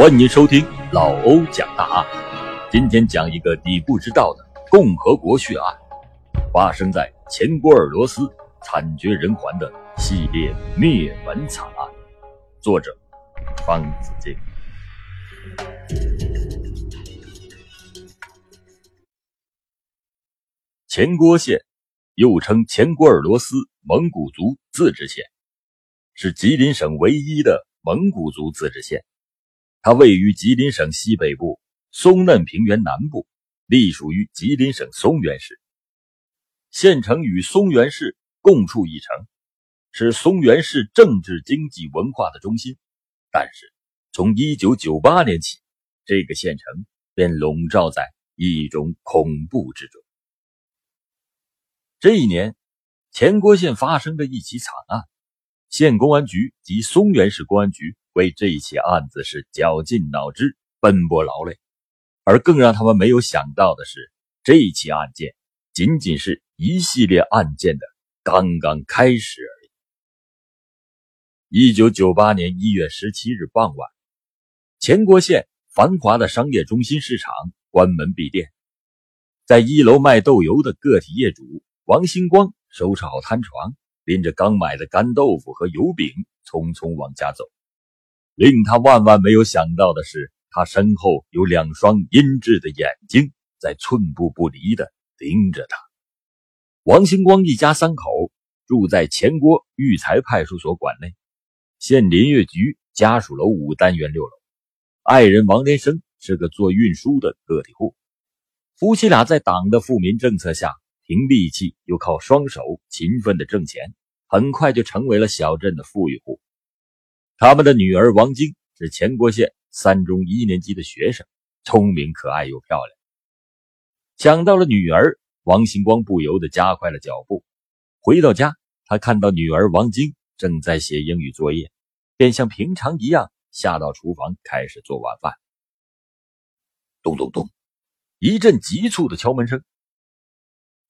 欢迎收听老欧讲大案。今天讲一个你不知道的共和国血案，发生在前波尔罗斯，惨绝人寰的系列灭门惨案。作者方子敬。前郭县，又称前郭尔罗斯蒙古族自治县，是吉林省唯一的蒙古族自治县。它位于吉林省西北部松嫩平原南部，隶属于吉林省松原市。县城与松原市共处一城，是松原市政治、经济、文化的中心。但是，从1998年起，这个县城便笼罩在一种恐怖之中。这一年，前郭县发生的一起惨案，县公安局及松原市公安局。为这起案子是绞尽脑汁、奔波劳累，而更让他们没有想到的是，这起案件仅仅是一系列案件的刚刚开始而已。一九九八年一月十七日傍晚，前郭县繁华的商业中心市场关门闭店，在一楼卖豆油的个体业主王星光收拾好摊床，拎着刚买的干豆腐和油饼，匆匆往家走。令他万万没有想到的是，他身后有两双阴鸷的眼睛在寸步不离地盯着他。王星光一家三口住在前郭育才派出所管内，县林业局家属楼五单元六楼。爱人王连生是个做运输的个体户，夫妻俩在党的富民政策下，凭力气又靠双手勤奋的挣钱，很快就成为了小镇的富裕户。他们的女儿王晶是前郭县三中一年级的学生，聪明可爱又漂亮。想到了女儿，王星光不由得加快了脚步。回到家，他看到女儿王晶正在写英语作业，便像平常一样下到厨房开始做晚饭。咚咚咚，一阵急促的敲门声。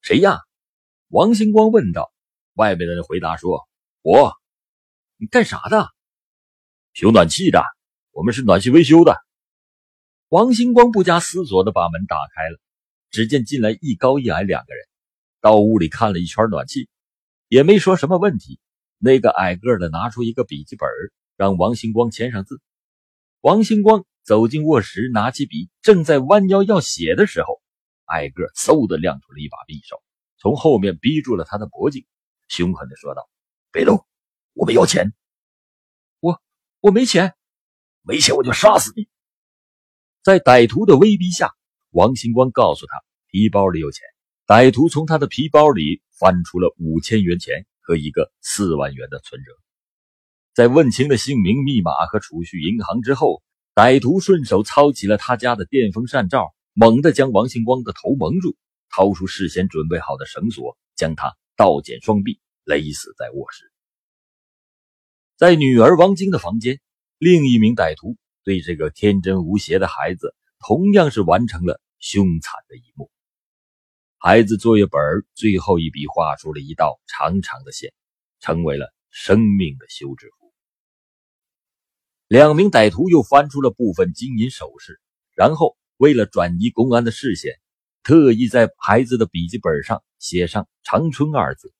谁呀？王星光问道。外面的人回答说：“我。”你干啥的？修暖气的，我们是暖气维修的。王星光不加思索的把门打开了，只见进来一高一矮两个人，到屋里看了一圈暖气，也没说什么问题。那个矮个的拿出一个笔记本，让王星光签上字。王星光走进卧室，拿起笔，正在弯腰要写的时候，矮个嗖的亮出了一把匕首，从后面逼住了他的脖颈，凶狠的说道：“别动，我们要钱。”我没钱，没钱我就杀死你！在歹徒的威逼下，王星光告诉他皮包里有钱。歹徒从他的皮包里翻出了五千元钱和一个四万元的存折。在问清了姓名、密码和储蓄银行之后，歹徒顺手操起了他家的电风扇罩，猛地将王星光的头蒙住，掏出事先准备好的绳索，将他倒剪双臂，勒死在卧室。在女儿王晶的房间，另一名歹徒对这个天真无邪的孩子，同样是完成了凶残的一幕。孩子作业本最后一笔画出了一道长长的线，成为了生命的休止符。两名歹徒又翻出了部分金银首饰，然后为了转移公安的视线，特意在孩子的笔记本上写上“长春”二字，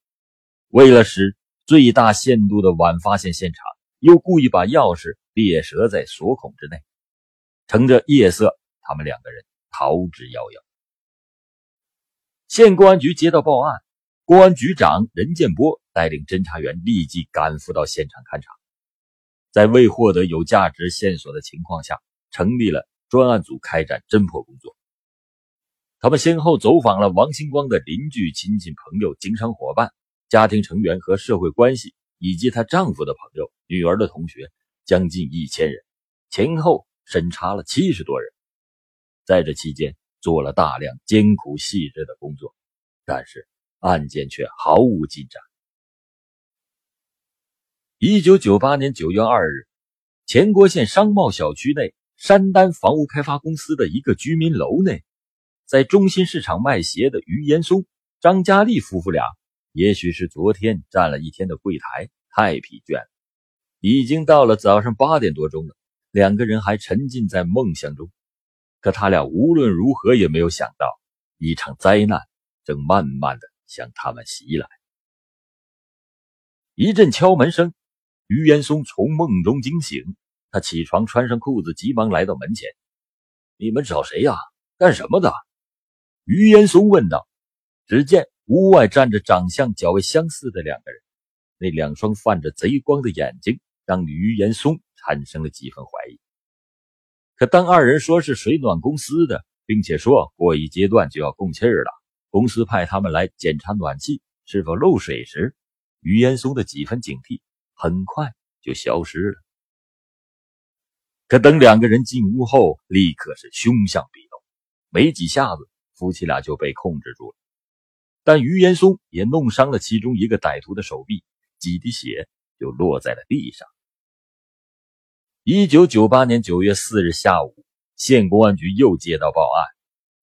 为了使。最大限度的晚发现现场，又故意把钥匙别折在锁孔之内，乘着夜色，他们两个人逃之夭夭。县公安局接到报案，公安局长任建波带领侦查员立即赶赴到现场勘查，在未获得有价值线索的情况下，成立了专案组开展侦破工作。他们先后走访了王星光的邻居、亲戚、朋友、经商伙伴。家庭成员和社会关系，以及她丈夫的朋友、女儿的同学，将近一千人，前后审查了七十多人。在这期间，做了大量艰苦细致的工作，但是案件却毫无进展。一九九八年九月二日，前郭县商贸小区内山丹房屋开发公司的一个居民楼内，在中心市场卖鞋的于延松、张佳丽夫妇俩。也许是昨天站了一天的柜台太疲倦了，已经到了早上八点多钟了。两个人还沉浸在梦想中。可他俩无论如何也没有想到，一场灾难正慢慢的向他们袭来。一阵敲门声，于岩松从梦中惊醒，他起床，穿上裤子，急忙来到门前。“你们找谁呀？干什么的？”于岩松问道。只见屋外站着长相较为相似的两个人，那两双泛着贼光的眼睛让于岩松产生了几分怀疑。可当二人说是水暖公司的，并且说过一阶段就要供气儿了，公司派他们来检查暖气是否漏水时，于岩松的几分警惕很快就消失了。可等两个人进屋后，立刻是凶相毕露，没几下子，夫妻俩就被控制住了。但于岩松也弄伤了其中一个歹徒的手臂，几滴血就落在了地上。一九九八年九月四日下午，县公安局又接到报案：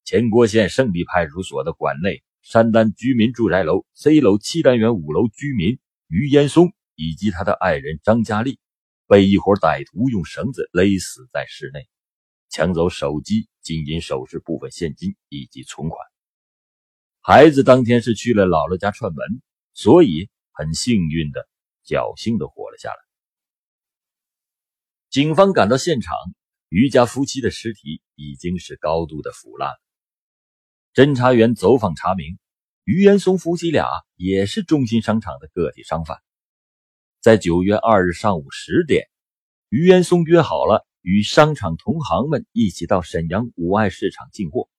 前郭县胜利派出所的管内山丹居民住宅楼 C 楼七单元五楼居民于岩松以及他的爱人张佳丽，被一伙歹徒用绳子勒死在室内，抢走手机、金银首饰、部分现金以及存款。孩子当天是去了姥姥家串门，所以很幸运的、侥幸的活了下来。警方赶到现场，于家夫妻的尸体已经是高度的腐烂。侦查员走访查明，于岩松夫妻俩也是中心商场的个体商贩。在九月二日上午十点，于岩松约好了与商场同行们一起到沈阳五爱市场进货，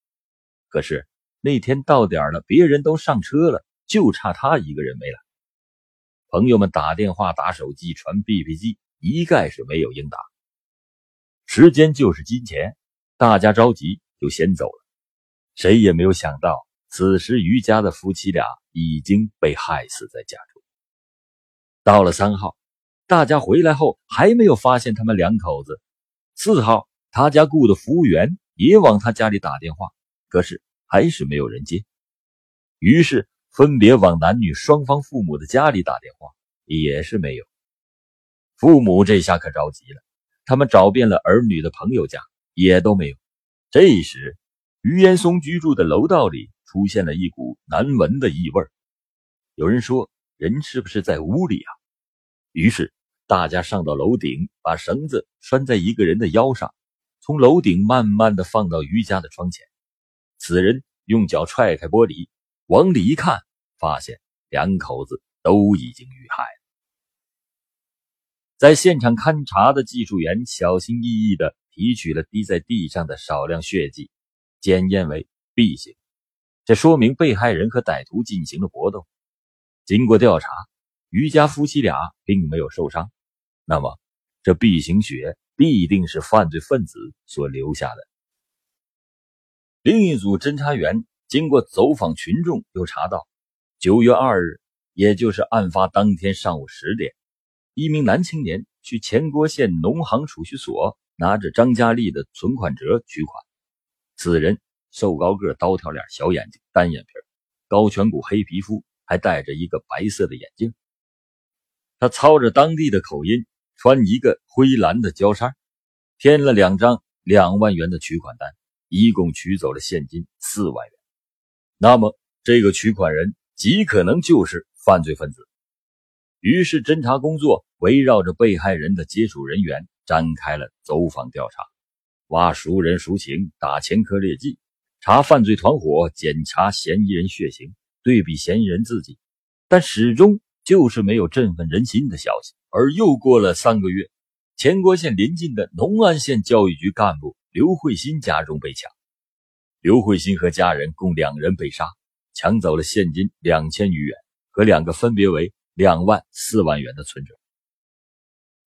可是。那天到点了，别人都上车了，就差他一个人没来。朋友们打电话、打手机、传 B B 机，一概是没有应答。时间就是金钱，大家着急就先走了。谁也没有想到，此时于家的夫妻俩已经被害死在家中。到了三号，大家回来后还没有发现他们两口子。四号，他家雇的服务员也往他家里打电话，可是。还是没有人接，于是分别往男女双方父母的家里打电话，也是没有。父母这下可着急了，他们找遍了儿女的朋友家，也都没有。这时，于岩松居住的楼道里出现了一股难闻的异味，有人说人是不是在屋里啊？于是大家上到楼顶，把绳子拴在一个人的腰上，从楼顶慢慢的放到于家的窗前。此人用脚踹开玻璃，往里一看，发现两口子都已经遇害了。在现场勘查的技术员小心翼翼地提取了滴在地上的少量血迹，检验为 B 型，这说明被害人和歹徒进行了搏斗。经过调查，于家夫妻俩并没有受伤，那么这 B 型血必定是犯罪分子所留下的。另一组侦查员经过走访群众，又查到，九月二日，也就是案发当天上午十点，一名男青年去前郭县农行储蓄所拿着张佳丽的存款折取款。此人瘦高个，刀条脸，小眼睛，单眼皮，高颧骨，黑皮肤，还戴着一个白色的眼镜。他操着当地的口音，穿一个灰蓝的胶衫，填了两张两万元的取款单。一共取走了现金四万元，那么这个取款人极可能就是犯罪分子。于是侦查工作围绕着被害人的接触人员展开了走访调查，挖熟人熟情，打前科劣迹，查犯罪团伙，检查嫌疑人血型，对比嫌疑人自己，但始终就是没有振奋人心的消息。而又过了三个月，前郭县临近的农安县教育局干部。刘慧欣家中被抢，刘慧欣和家人共两人被杀，抢走了现金两千余元和两个分别为两万四万元的存折。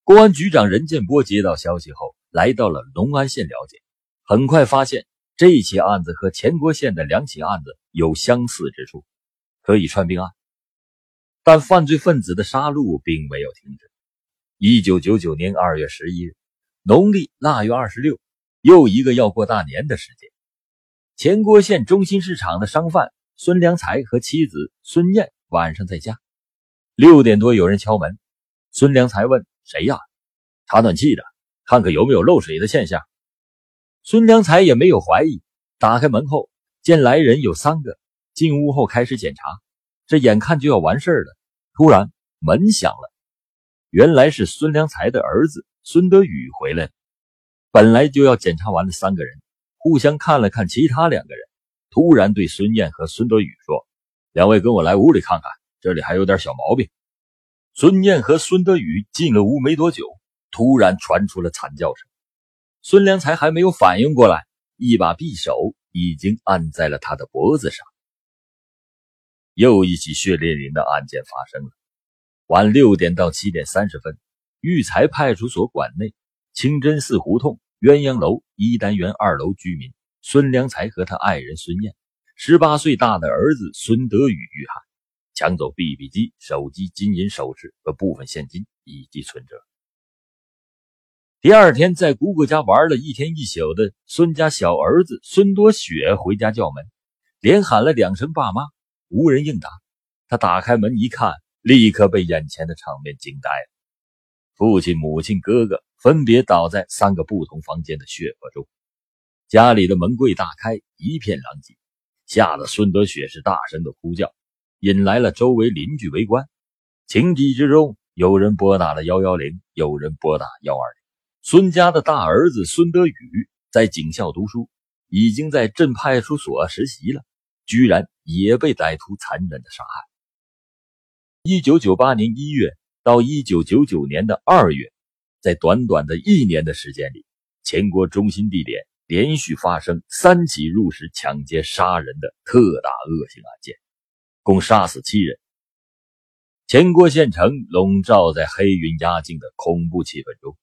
公安局长任建波接到消息后，来到了隆安县了解，很快发现这起案子和前郭县的两起案子有相似之处，可以串并案。但犯罪分子的杀戮并没有停止。一九九九年二月十一日，农历腊月二十六。又一个要过大年的时间，前郭县中心市场的商贩孙良才和妻子孙燕晚上在家。六点多有人敲门，孙良才问：“谁呀？”“查暖气的，看看有没有漏水的现象。孙良才也没有怀疑，打开门后见来人有三个，进屋后开始检查。这眼看就要完事儿了，突然门响了，原来是孙良才的儿子孙德宇回来了。本来就要检查完的三个人，互相看了看其他两个人，突然对孙燕和孙德宇说：“两位跟我来屋里看看，这里还有点小毛病。”孙燕和孙德宇进了屋没多久，突然传出了惨叫声。孙良才还没有反应过来，一把匕首已经按在了他的脖子上。又一起血淋淋的案件发生了。晚六点到七点三十分，育才派出所馆内。清真寺胡同鸳鸯楼一单元二楼居民孙良才和他爱人孙燕，十八岁大的儿子孙德宇遇害，抢走 BB 机、手机、金银首饰和部分现金以及存折。第二天，在姑姑家玩了一天一宿的孙家小儿子孙多雪回家叫门，连喊了两声“爸妈”，无人应答。他打开门一看，立刻被眼前的场面惊呆了。父亲、母亲、哥哥分别倒在三个不同房间的血泊中，家里的门柜大开，一片狼藉，吓得孙德雪是大声的呼叫，引来了周围邻居围观。情急之中，有人拨打了幺幺零，有人拨打幺二零。孙家的大儿子孙德宇在警校读书，已经在镇派出所实习了，居然也被歹徒残忍的杀害。一九九八年一月。到一九九九年的二月，在短短的一年的时间里，全国中心地点连续发生三起入室抢劫杀人的特大恶性案件，共杀死七人。前郭县城笼罩在黑云压境的恐怖气氛中，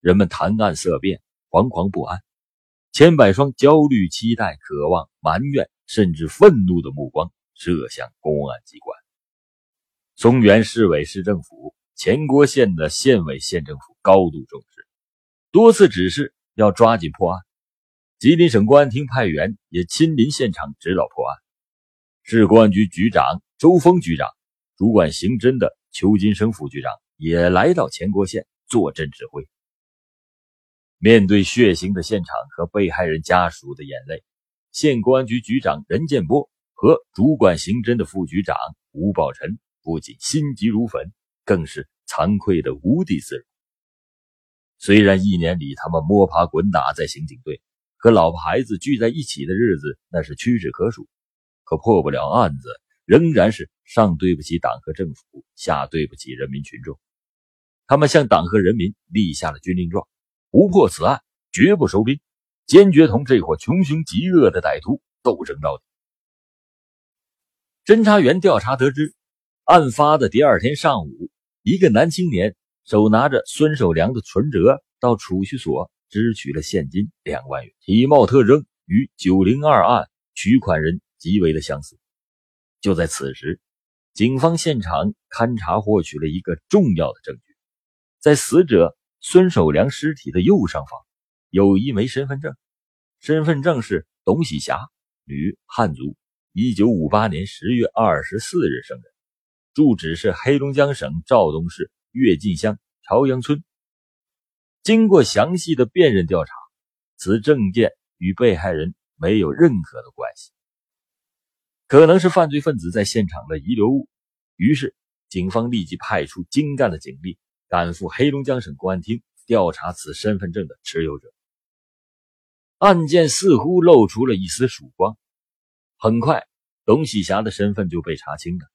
人们谈案色变，惶惶不安，千百双焦虑、期待、渴望、埋怨，甚至愤怒的目光射向公安机关。松原市委市政府。前郭县的县委县政府高度重视，多次指示要抓紧破案。吉林省公安厅派员也亲临现场指导破案。市公安局局长周峰局长、主管刑侦的邱金生副局长也来到前郭县坐镇指挥。面对血腥的现场和被害人家属的眼泪，县公安局局长任建波和主管刑侦的副局长吴宝臣不仅心急如焚。更是惭愧的无地自容。虽然一年里他们摸爬滚打在刑警队，和老婆孩子聚在一起的日子那是屈指可数，可破不了案子，仍然是上对不起党和政府，下对不起人民群众。他们向党和人民立下了军令状：不破此案，绝不收兵，坚决同这伙穷凶极恶的歹徒斗争到底。侦查员调查得知，案发的第二天上午。一个男青年手拿着孙守良的存折到储蓄所支取了现金两万元，体貌特征与九零二案取款人极为的相似。就在此时，警方现场勘查获取了一个重要的证据，在死者孙守良尸体的右上方有一枚身份证，身份证是董喜霞，女，汉族，一九五八年十月二十四日生人。住址是黑龙江省肇东市跃进乡朝阳村。经过详细的辨认调查，此证件与被害人没有任何的关系，可能是犯罪分子在现场的遗留物。于是，警方立即派出精干的警力赶赴黑龙江省公安厅调查此身份证的持有者。案件似乎露出了一丝曙光。很快，董喜霞的身份就被查清了。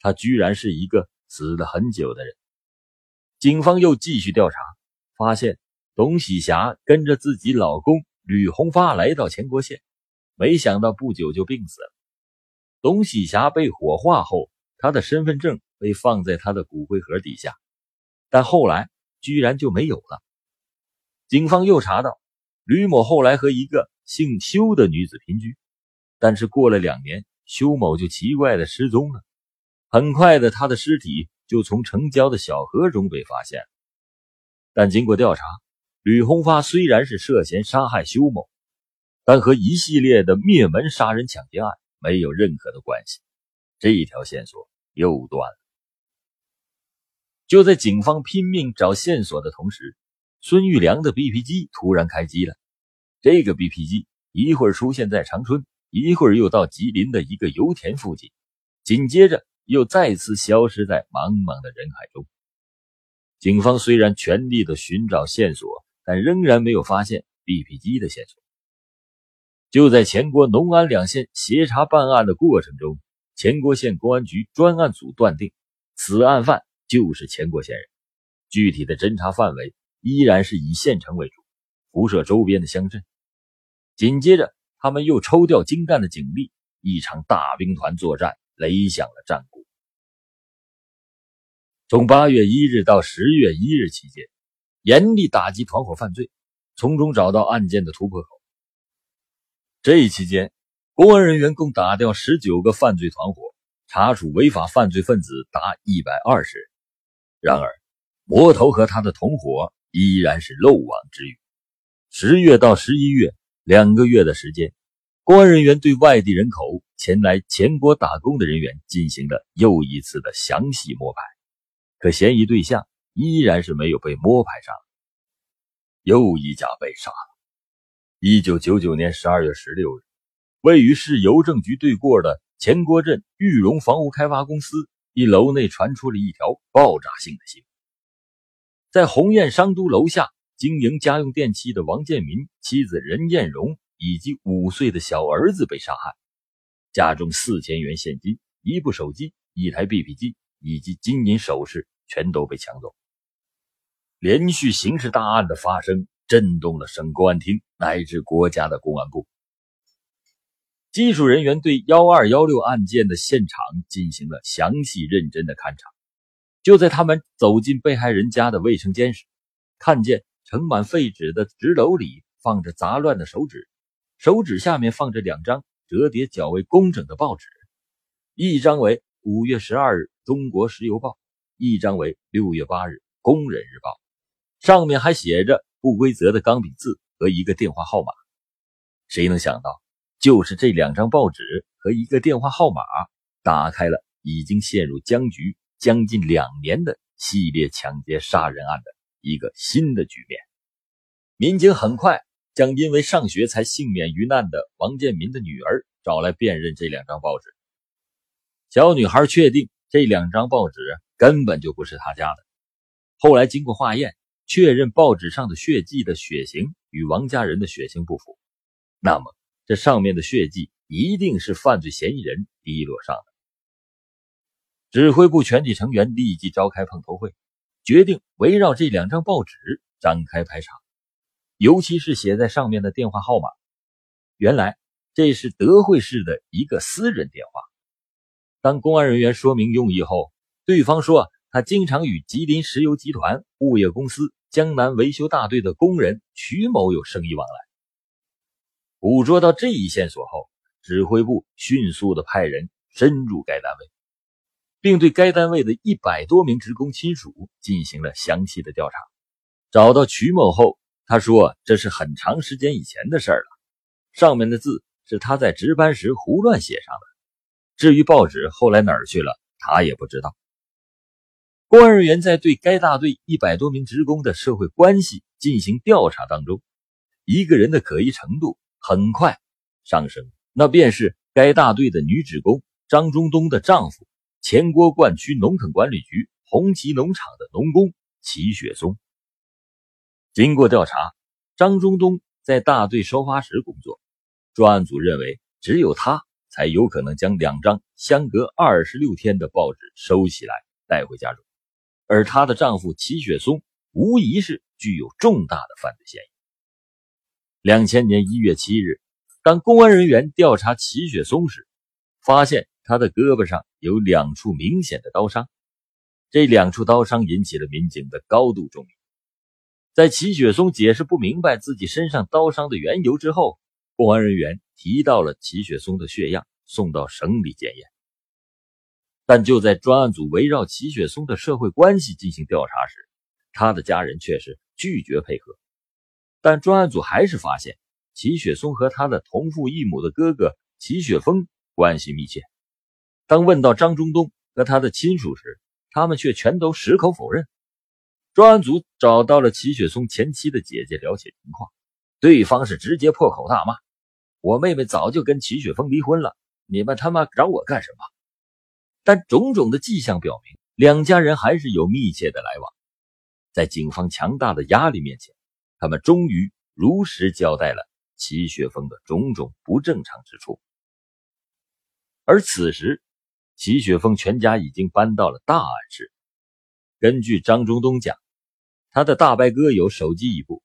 他居然是一个死了很久的人。警方又继续调查，发现董喜霞跟着自己老公吕红发来到前郭县，没想到不久就病死了。董喜霞被火化后，她的身份证被放在她的骨灰盒底下，但后来居然就没有了。警方又查到，吕某后来和一个姓邱的女子姘居，但是过了两年，邱某就奇怪的失踪了。很快的，他的尸体就从城郊的小河中被发现。但经过调查，吕红发虽然是涉嫌杀害修某，但和一系列的灭门杀人抢劫案没有任何的关系。这一条线索又断了。就在警方拼命找线索的同时，孙玉良的 BP 机突然开机了。这个 BP 机一会儿出现在长春，一会儿又到吉林的一个油田附近，紧接着又再次消失在茫茫的人海中。警方虽然全力的寻找线索，但仍然没有发现 BP 机的线索。就在前国、农安两县协查办案的过程中，前国县公安局专案组断定，此案犯就是前国县人。具体的侦查范围依然是以县城为主，辐射周边的乡镇。紧接着，他们又抽调精干的警力，一场大兵团作战擂响了战鼓。从八月一日到十月一日期间，严厉打击团伙犯罪，从中找到案件的突破口。这一期间，公安人员共打掉十九个犯罪团伙，查处违法犯罪分子达一百二十人。然而，魔头和他的同伙依然是漏网之鱼。十月到十一月两个月的时间，公安人员对外地人口前来前国打工的人员进行了又一次的详细摸排，可嫌疑对象依然是没有被摸排上。又一家被杀了。一九九九年十二月十六日，位于市邮政局对过的前郭镇玉荣房屋开发公司一楼内传出了一条爆炸性的新闻：在鸿雁商都楼下经营家用电器的王建民妻子任艳荣以及五岁的小儿子被杀害，家中四千元现金、一部手机、一台 BP 机以及金银首饰全都被抢走。连续刑事大案的发生。震动了省公安厅乃至国家的公安部。技术人员对幺二幺六案件的现场进行了详细认真的勘查。就在他们走进被害人家的卫生间时，看见盛满废纸的纸篓里放着杂乱的手纸，手纸下面放着两张折叠较为工整的报纸，一张为五月十二日《中国石油报》，一张为六月八日《工人日报》，上面还写着。不规则的钢笔字和一个电话号码，谁能想到，就是这两张报纸和一个电话号码，打开了已经陷入僵局将近两年的系列抢劫杀人案的一个新的局面。民警很快将因为上学才幸免于难的王建民的女儿找来辨认这两张报纸。小女孩确定这两张报纸根本就不是她家的。后来经过化验。确认报纸上的血迹的血型与王家人的血型不符，那么这上面的血迹一定是犯罪嫌疑人滴落上的。指挥部全体成员立即召开碰头会，决定围绕这两张报纸展开排查，尤其是写在上面的电话号码。原来这是德惠市的一个私人电话。当公安人员说明用意后，对方说他经常与吉林石油集团物业公司。江南维修大队的工人曲某有生意往来。捕捉到这一线索后，指挥部迅速的派人深入该单位，并对该单位的一百多名职工亲属进行了详细的调查。找到曲某后，他说这是很长时间以前的事了，上面的字是他在值班时胡乱写上的。至于报纸后来哪儿去了，他也不知道。公安人员在对该大队一百多名职工的社会关系进行调查当中，一个人的可疑程度很快上升，那便是该大队的女职工张中东的丈夫，前郭灌区农垦管理局红旗农场的农工齐雪松。经过调查，张中东在大队收发室工作，专案组认为只有他才有可能将两张相隔二十六天的报纸收起来带回家中。而她的丈夫齐雪松无疑是具有重大的犯罪嫌疑。两千年一月七日，当公安人员调查齐雪松时，发现他的胳膊上有两处明显的刀伤，这两处刀伤引起了民警的高度重视。在齐雪松解释不明白自己身上刀伤的缘由之后，公安人员提到了齐雪松的血样，送到省里检验。但就在专案组围绕齐雪松的社会关系进行调查时，他的家人却是拒绝配合。但专案组还是发现齐雪松和他的同父异母的哥哥齐雪峰关系密切。当问到张中东和他的亲属时，他们却全都矢口否认。专案组找到了齐雪松前妻的姐姐了解情况，对方是直接破口大骂：“我妹妹早就跟齐雪峰离婚了，你们他妈找我干什么？”但种种的迹象表明，两家人还是有密切的来往。在警方强大的压力面前，他们终于如实交代了齐雪峰的种种不正常之处。而此时，齐雪峰全家已经搬到了大安市。根据张中东讲。他的大伯哥有手机一部，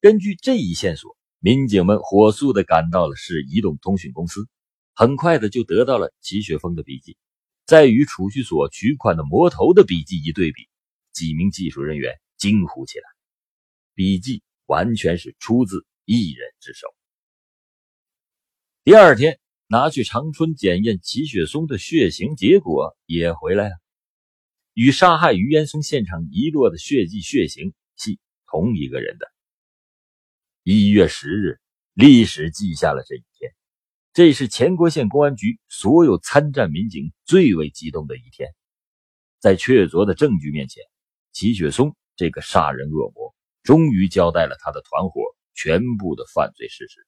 根据这一线索，民警们火速的赶到了市移动通讯公司，很快的就得到了齐雪峰的笔记，再与储蓄所取款的魔头的笔记一对比，几名技术人员惊呼起来：笔记完全是出自一人之手。第二天拿去长春检验齐雪松的血型，结果也回来了。与杀害于岩松现场遗落的血迹血型系同一个人的。一月十日，历史记下了这一天，这是前郭县公安局所有参战民警最为激动的一天。在确凿的证据面前，齐雪松这个杀人恶魔终于交代了他的团伙全部的犯罪事实。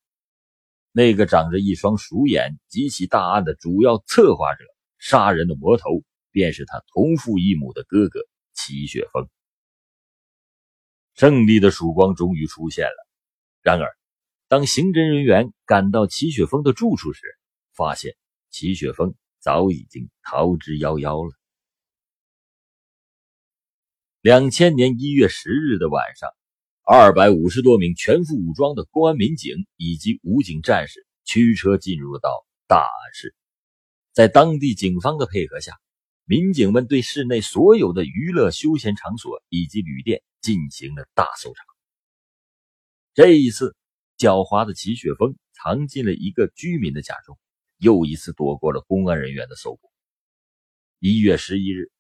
那个长着一双鼠眼、极其大案的主要策划者、杀人的魔头。便是他同父异母的哥哥齐雪峰。胜利的曙光终于出现了。然而，当刑侦人员赶到齐雪峰的住处时，发现齐雪峰早已经逃之夭夭了。两千年一月十日的晚上，二百五十多名全副武装的公安民警以及武警战士驱车进入到大安市，在当地警方的配合下。民警们对市内所有的娱乐休闲场所以及旅店进行了大搜查。这一次，狡猾的齐雪峰藏进了一个居民的家中，又一次躲过了公安人员的搜捕。一月十一日，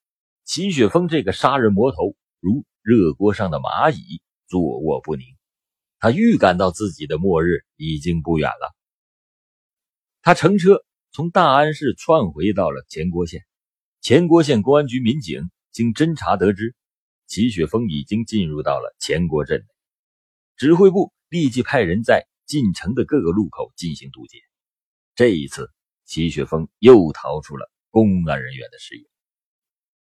齐雪峰这个杀人魔头如热锅上的蚂蚁，坐卧不宁。他预感到自己的末日已经不远了。他乘车从大安市窜回到了前郭县。前郭县公安局民警经侦查得知，齐雪峰已经进入到了前郭镇，指挥部立即派人在进城的各个路口进行堵截。这一次，齐雪峰又逃出了公安人员的视野。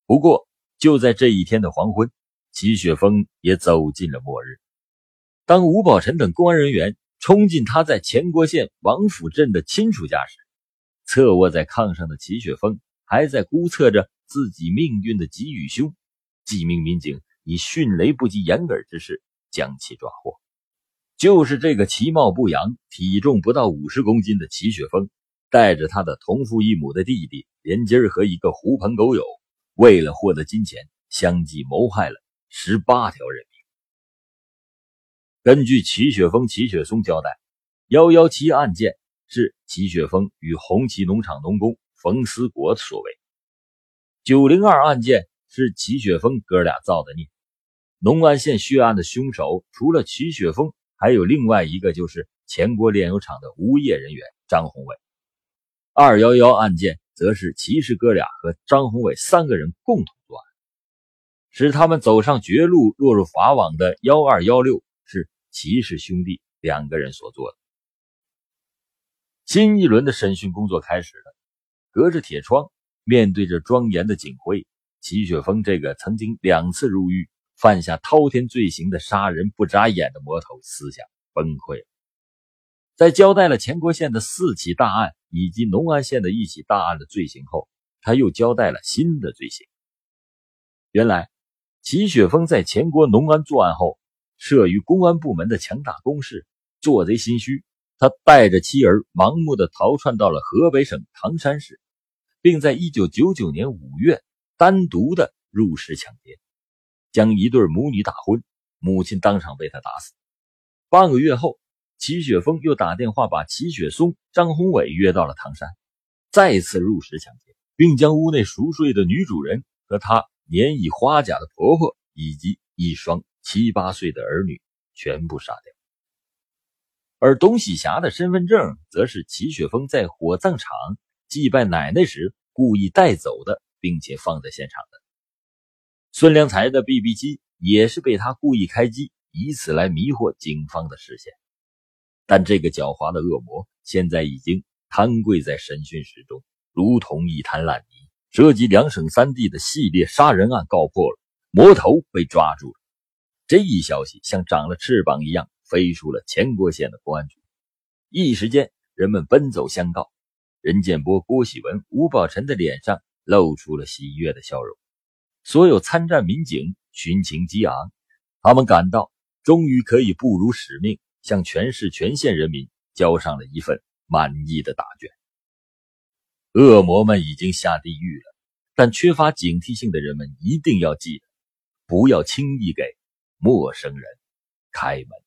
不过，就在这一天的黄昏，齐雪峰也走进了末日。当吴宝臣等公安人员冲进他在前郭县王府镇的亲属家时，侧卧在炕上的齐雪峰。还在估测着自己命运的吉与凶，几名民警以迅雷不及掩耳之势将其抓获。就是这个其貌不扬、体重不到五十公斤的齐雪峰，带着他的同父异母的弟弟连金儿和一个狐朋狗友，为了获得金钱，相继谋害了十八条人命。根据齐雪峰、齐雪松交代，幺幺七案件是齐雪峰与红旗农场农工。冯思国所为，九零二案件是齐雪峰哥俩造的孽。农安县血案的凶手除了齐雪峰，还有另外一个，就是前国炼油厂的无业人员张宏伟。二幺幺案件则是齐氏哥俩和张宏伟三个人共同作案，使他们走上绝路、落入法网的幺二幺六是齐氏兄弟两个人所做的。新一轮的审讯工作开始了。隔着铁窗，面对着庄严的警徽，齐雪峰这个曾经两次入狱、犯下滔天罪行的杀人不眨眼的魔头，思想崩溃了。在交代了前郭县的四起大案以及农安县的一起大案的罪行后，他又交代了新的罪行。原来，齐雪峰在前郭农安作案后，慑于公安部门的强大攻势，做贼心虚，他带着妻儿盲目的逃窜到了河北省唐山市。并在一九九九年五月单独的入室抢劫，将一对母女打昏，母亲当场被他打死。半个月后，齐雪峰又打电话把齐雪松、张宏伟约到了唐山，再次入室抢劫，并将屋内熟睡的女主人和她年已花甲的婆婆以及一双七八岁的儿女全部杀掉。而董喜霞的身份证，则是齐雪峰在火葬场。祭拜奶奶时故意带走的，并且放在现场的。孙良才的 BB 机也是被他故意开机，以此来迷惑警方的视线。但这个狡猾的恶魔现在已经瘫跪在审讯室中，如同一滩烂泥。涉及两省三地的系列杀人案告破了，魔头被抓住了。这一消息像长了翅膀一样飞出了前郭县的公安局，一时间人们奔走相告。任建波、郭喜文、吴宝臣的脸上露出了喜悦的笑容。所有参战民警群情激昂，他们感到终于可以不辱使命，向全市全县人民交上了一份满意的答卷。恶魔们已经下地狱了，但缺乏警惕性的人们一定要记得，不要轻易给陌生人开门。